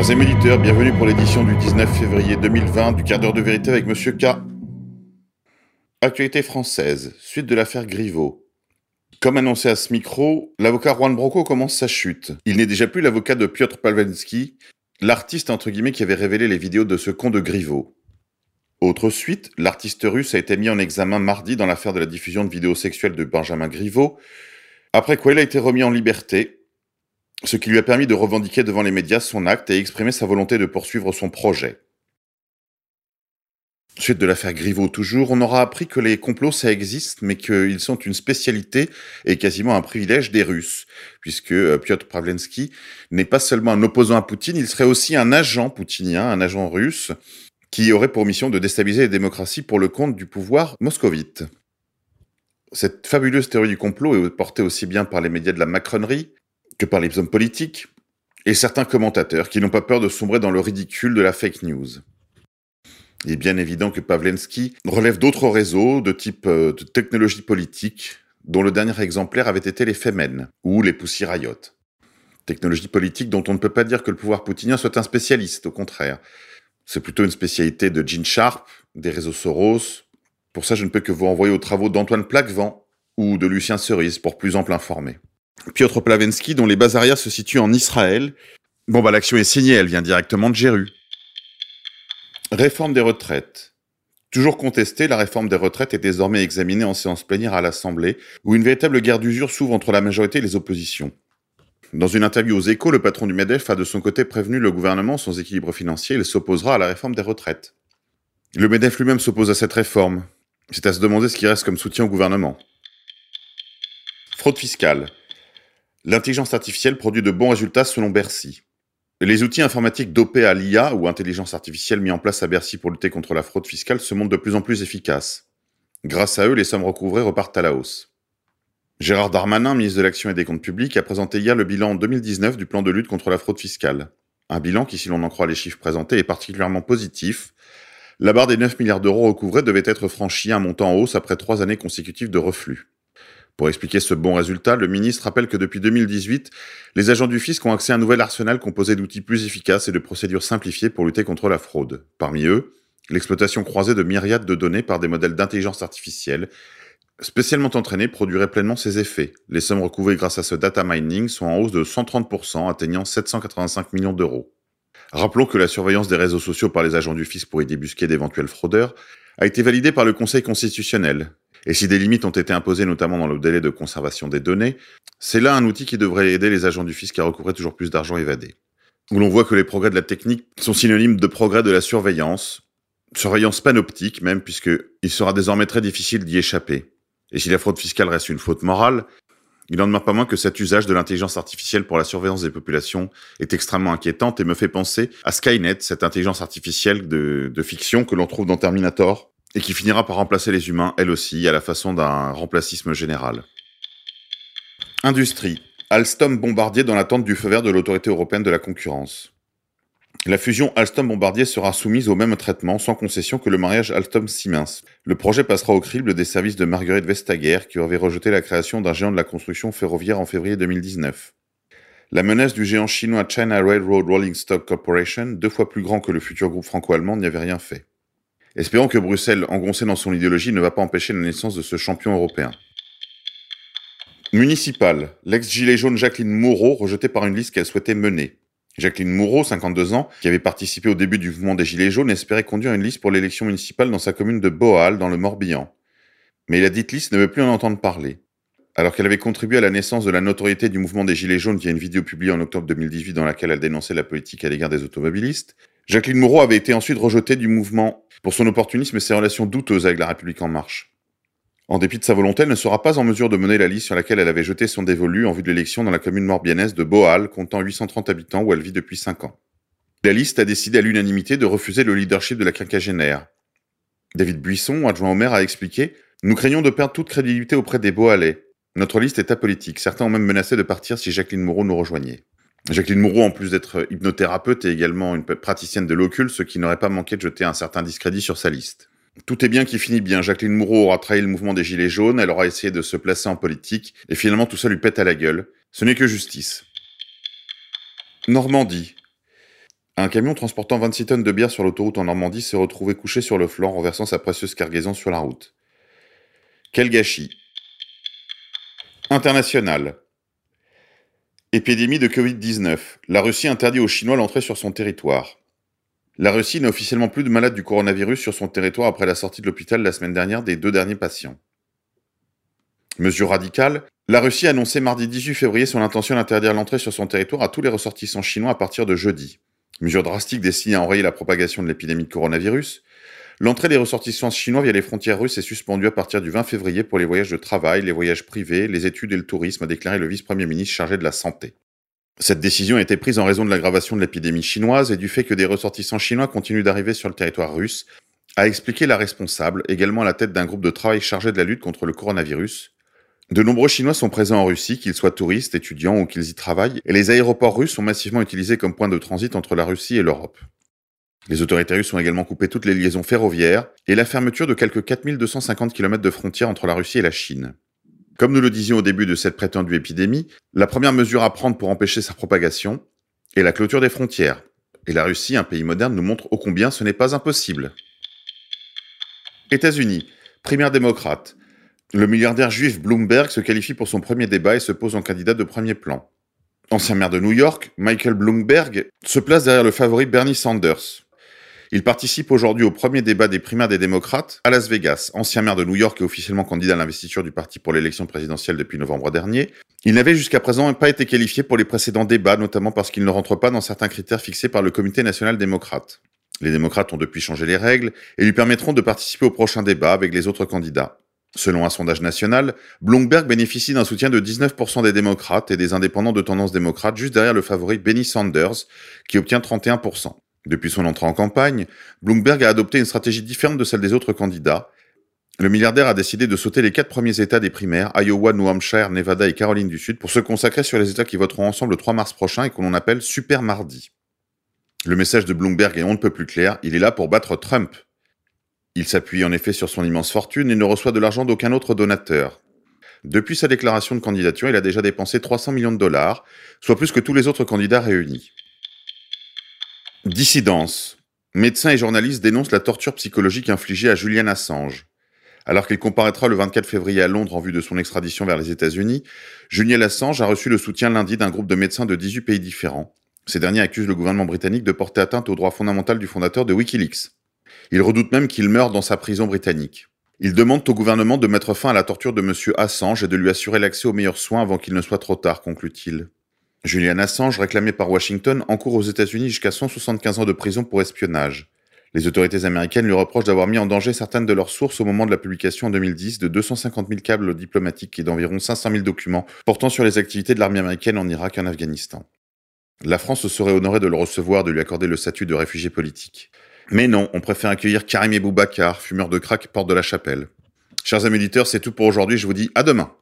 Chers amis bienvenue pour l'édition du 19 février 2020 du quart d'heure de vérité avec Monsieur K. Actualité française, suite de l'affaire Griveaux. Comme annoncé à ce micro, l'avocat Juan Branco commence sa chute. Il n'est déjà plus l'avocat de Piotr Palvensky, l'artiste entre guillemets qui avait révélé les vidéos de ce con de Griveaux. Autre suite, l'artiste russe a été mis en examen mardi dans l'affaire de la diffusion de vidéos sexuelles de Benjamin Griveaux, après quoi il a été remis en liberté, ce qui lui a permis de revendiquer devant les médias son acte et exprimer sa volonté de poursuivre son projet. Suite de l'affaire Griveaux toujours, on aura appris que les complots ça existe, mais qu'ils sont une spécialité et quasiment un privilège des Russes, puisque euh, Piotr Pavlensky n'est pas seulement un opposant à Poutine, il serait aussi un agent poutinien, un agent russe, qui aurait pour mission de déstabiliser les démocraties pour le compte du pouvoir moscovite. Cette fabuleuse théorie du complot est portée aussi bien par les médias de la macronerie que par les hommes politiques et certains commentateurs qui n'ont pas peur de sombrer dans le ridicule de la fake news. Il est bien évident que Pavlensky relève d'autres réseaux de type euh, de technologie politique, dont le dernier exemplaire avait été les Femen ou les Pussy Riot. Technologie politique dont on ne peut pas dire que le pouvoir poutinien soit un spécialiste, au contraire. C'est plutôt une spécialité de Gene Sharp, des réseaux Soros. Pour ça, je ne peux que vous renvoyer aux travaux d'Antoine Plaquevent ou de Lucien Cerise pour plus ample informé. Piotr Plavensky, dont les bases arrières se situent en Israël. Bon, bah, l'action est signée, elle vient directement de Jéru. Réforme des retraites. Toujours contestée, la réforme des retraites est désormais examinée en séance plénière à l'Assemblée, où une véritable guerre d'usure s'ouvre entre la majorité et les oppositions. Dans une interview aux échos, le patron du MEDEF a de son côté prévenu le gouvernement sans équilibre financier, il s'opposera à la réforme des retraites. Le MEDEF lui-même s'oppose à cette réforme. C'est à se demander ce qui reste comme soutien au gouvernement. Fraude fiscale. L'intelligence artificielle produit de bons résultats selon Bercy. Les outils informatiques dopés à l'IA ou intelligence artificielle mis en place à Bercy pour lutter contre la fraude fiscale se montrent de plus en plus efficaces. Grâce à eux, les sommes recouvrées repartent à la hausse. Gérard Darmanin, ministre de l'Action et des Comptes Publics, a présenté hier le bilan en 2019 du plan de lutte contre la fraude fiscale. Un bilan qui, si l'on en croit les chiffres présentés, est particulièrement positif. La barre des 9 milliards d'euros recouvrés devait être franchie, un montant en hausse après trois années consécutives de reflux. Pour expliquer ce bon résultat, le ministre rappelle que depuis 2018, les agents du fisc ont accès à un nouvel arsenal composé d'outils plus efficaces et de procédures simplifiées pour lutter contre la fraude. Parmi eux, l'exploitation croisée de myriades de données par des modèles d'intelligence artificielle spécialement entraînés produirait pleinement ses effets. Les sommes recouvrées grâce à ce data mining sont en hausse de 130%, atteignant 785 millions d'euros. Rappelons que la surveillance des réseaux sociaux par les agents du fisc pour y débusquer d'éventuels fraudeurs a été validée par le Conseil constitutionnel. Et si des limites ont été imposées notamment dans le délai de conservation des données, c'est là un outil qui devrait aider les agents du fisc à recouvrer toujours plus d'argent évadé. Où l'on voit que les progrès de la technique sont synonymes de progrès de la surveillance, surveillance panoptique même, puisque il sera désormais très difficile d'y échapper. Et si la fraude fiscale reste une faute morale, il n'en demeure pas moins que cet usage de l'intelligence artificielle pour la surveillance des populations est extrêmement inquiétante et me fait penser à Skynet, cette intelligence artificielle de, de fiction que l'on trouve dans Terminator, et qui finira par remplacer les humains, elle aussi, à la façon d'un remplacisme général. Industrie. Alstom Bombardier dans l'attente du feu vert de l'autorité européenne de la concurrence. La fusion Alstom-Bombardier sera soumise au même traitement sans concession que le mariage Alstom-Siemens. Le projet passera au crible des services de Marguerite Vestager qui avait rejeté la création d'un géant de la construction ferroviaire en février 2019. La menace du géant chinois China Railroad Rolling Stock Corporation, deux fois plus grand que le futur groupe franco-allemand, n'y avait rien fait. Espérons que Bruxelles, engoncée dans son idéologie, ne va pas empêcher la naissance de ce champion européen. Municipal. L'ex-gilet jaune Jacqueline Moreau rejetée par une liste qu'elle souhaitait mener. Jacqueline Moreau, 52 ans, qui avait participé au début du mouvement des Gilets jaunes, espérait conduire une liste pour l'élection municipale dans sa commune de Boal, dans le Morbihan. Mais la dite liste ne veut plus en entendre parler. Alors qu'elle avait contribué à la naissance de la notoriété du mouvement des Gilets jaunes via une vidéo publiée en octobre 2018 dans laquelle elle dénonçait la politique à l'égard des automobilistes, Jacqueline Moreau avait été ensuite rejetée du mouvement pour son opportunisme et ses relations douteuses avec la République en marche. En dépit de sa volonté, elle ne sera pas en mesure de mener la liste sur laquelle elle avait jeté son dévolu en vue de l'élection dans la commune morbianaise de Boal, comptant 830 habitants où elle vit depuis 5 ans. La liste a décidé à l'unanimité de refuser le leadership de la quinquagénaire. David Buisson, adjoint au maire, a expliqué Nous craignons de perdre toute crédibilité auprès des Boalais. Notre liste est apolitique. Certains ont même menacé de partir si Jacqueline Moreau nous rejoignait. Jacqueline Moreau, en plus d'être hypnothérapeute, est également une praticienne de l'occulte, ce qui n'aurait pas manqué de jeter un certain discrédit sur sa liste. Tout est bien qui finit bien. Jacqueline Moreau aura trahi le mouvement des Gilets jaunes, elle aura essayé de se placer en politique, et finalement tout ça lui pète à la gueule. Ce n'est que justice. Normandie. Un camion transportant 26 tonnes de bière sur l'autoroute en Normandie s'est retrouvé couché sur le flanc, renversant sa précieuse cargaison sur la route. Quel gâchis International. Épidémie de Covid-19. La Russie interdit aux Chinois l'entrée sur son territoire. La Russie n'a officiellement plus de malades du coronavirus sur son territoire après la sortie de l'hôpital la semaine dernière des deux derniers patients. Mesure radicale, la Russie a annoncé mardi 18 février son intention d'interdire l'entrée sur son territoire à tous les ressortissants chinois à partir de jeudi. Mesure drastique destinée à enrayer la propagation de l'épidémie de coronavirus. L'entrée des ressortissants chinois via les frontières russes est suspendue à partir du 20 février pour les voyages de travail, les voyages privés, les études et le tourisme, a déclaré le vice-premier ministre chargé de la Santé. Cette décision a été prise en raison de l'aggravation de l'épidémie chinoise et du fait que des ressortissants chinois continuent d'arriver sur le territoire russe, a expliqué la responsable, également à la tête d'un groupe de travail chargé de la lutte contre le coronavirus. De nombreux Chinois sont présents en Russie, qu'ils soient touristes, étudiants ou qu'ils y travaillent, et les aéroports russes sont massivement utilisés comme point de transit entre la Russie et l'Europe. Les autorités russes ont également coupé toutes les liaisons ferroviaires et la fermeture de quelques 4250 km de frontières entre la Russie et la Chine. Comme nous le disions au début de cette prétendue épidémie, la première mesure à prendre pour empêcher sa propagation est la clôture des frontières. Et la Russie, un pays moderne, nous montre ô combien ce n'est pas impossible. États-Unis, primaire démocrate. Le milliardaire juif Bloomberg se qualifie pour son premier débat et se pose en candidat de premier plan. Ancien maire de New York, Michael Bloomberg se place derrière le favori Bernie Sanders. Il participe aujourd'hui au premier débat des primaires des démocrates à Las Vegas. Ancien maire de New York et officiellement candidat à l'investiture du parti pour l'élection présidentielle depuis novembre dernier, il n'avait jusqu'à présent pas été qualifié pour les précédents débats, notamment parce qu'il ne rentre pas dans certains critères fixés par le comité national démocrate. Les démocrates ont depuis changé les règles et lui permettront de participer au prochain débat avec les autres candidats. Selon un sondage national, Bloomberg bénéficie d'un soutien de 19% des démocrates et des indépendants de tendance démocrate, juste derrière le favori Benny Sanders, qui obtient 31%. Depuis son entrée en campagne, Bloomberg a adopté une stratégie différente de celle des autres candidats. Le milliardaire a décidé de sauter les quatre premiers États des primaires, Iowa, New Hampshire, Nevada et Caroline du Sud, pour se consacrer sur les États qui voteront ensemble le 3 mars prochain et que l'on appelle Super Mardi. Le message de Bloomberg est on ne peut plus clair, il est là pour battre Trump. Il s'appuie en effet sur son immense fortune et ne reçoit de l'argent d'aucun autre donateur. Depuis sa déclaration de candidature, il a déjà dépensé 300 millions de dollars, soit plus que tous les autres candidats réunis. Dissidence. Médecins et journalistes dénoncent la torture psychologique infligée à Julian Assange. Alors qu'il comparaîtra le 24 février à Londres en vue de son extradition vers les États-Unis, Julian Assange a reçu le soutien lundi d'un groupe de médecins de 18 pays différents. Ces derniers accusent le gouvernement britannique de porter atteinte au droit fondamental du fondateur de Wikileaks. Ils redoutent même qu'il meure dans sa prison britannique. Ils demandent au gouvernement de mettre fin à la torture de M. Assange et de lui assurer l'accès aux meilleurs soins avant qu'il ne soit trop tard, conclut-il. Julian Assange, réclamé par Washington, encourt aux États-Unis jusqu'à 175 ans de prison pour espionnage. Les autorités américaines lui reprochent d'avoir mis en danger certaines de leurs sources au moment de la publication en 2010 de 250 000 câbles diplomatiques et d'environ 500 000 documents portant sur les activités de l'armée américaine en Irak et en Afghanistan. La France se serait honorée de le recevoir, de lui accorder le statut de réfugié politique. Mais non, on préfère accueillir Karim Boubacar, fumeur de crack, porte de la chapelle. Chers amis auditeurs, c'est tout pour aujourd'hui, je vous dis à demain.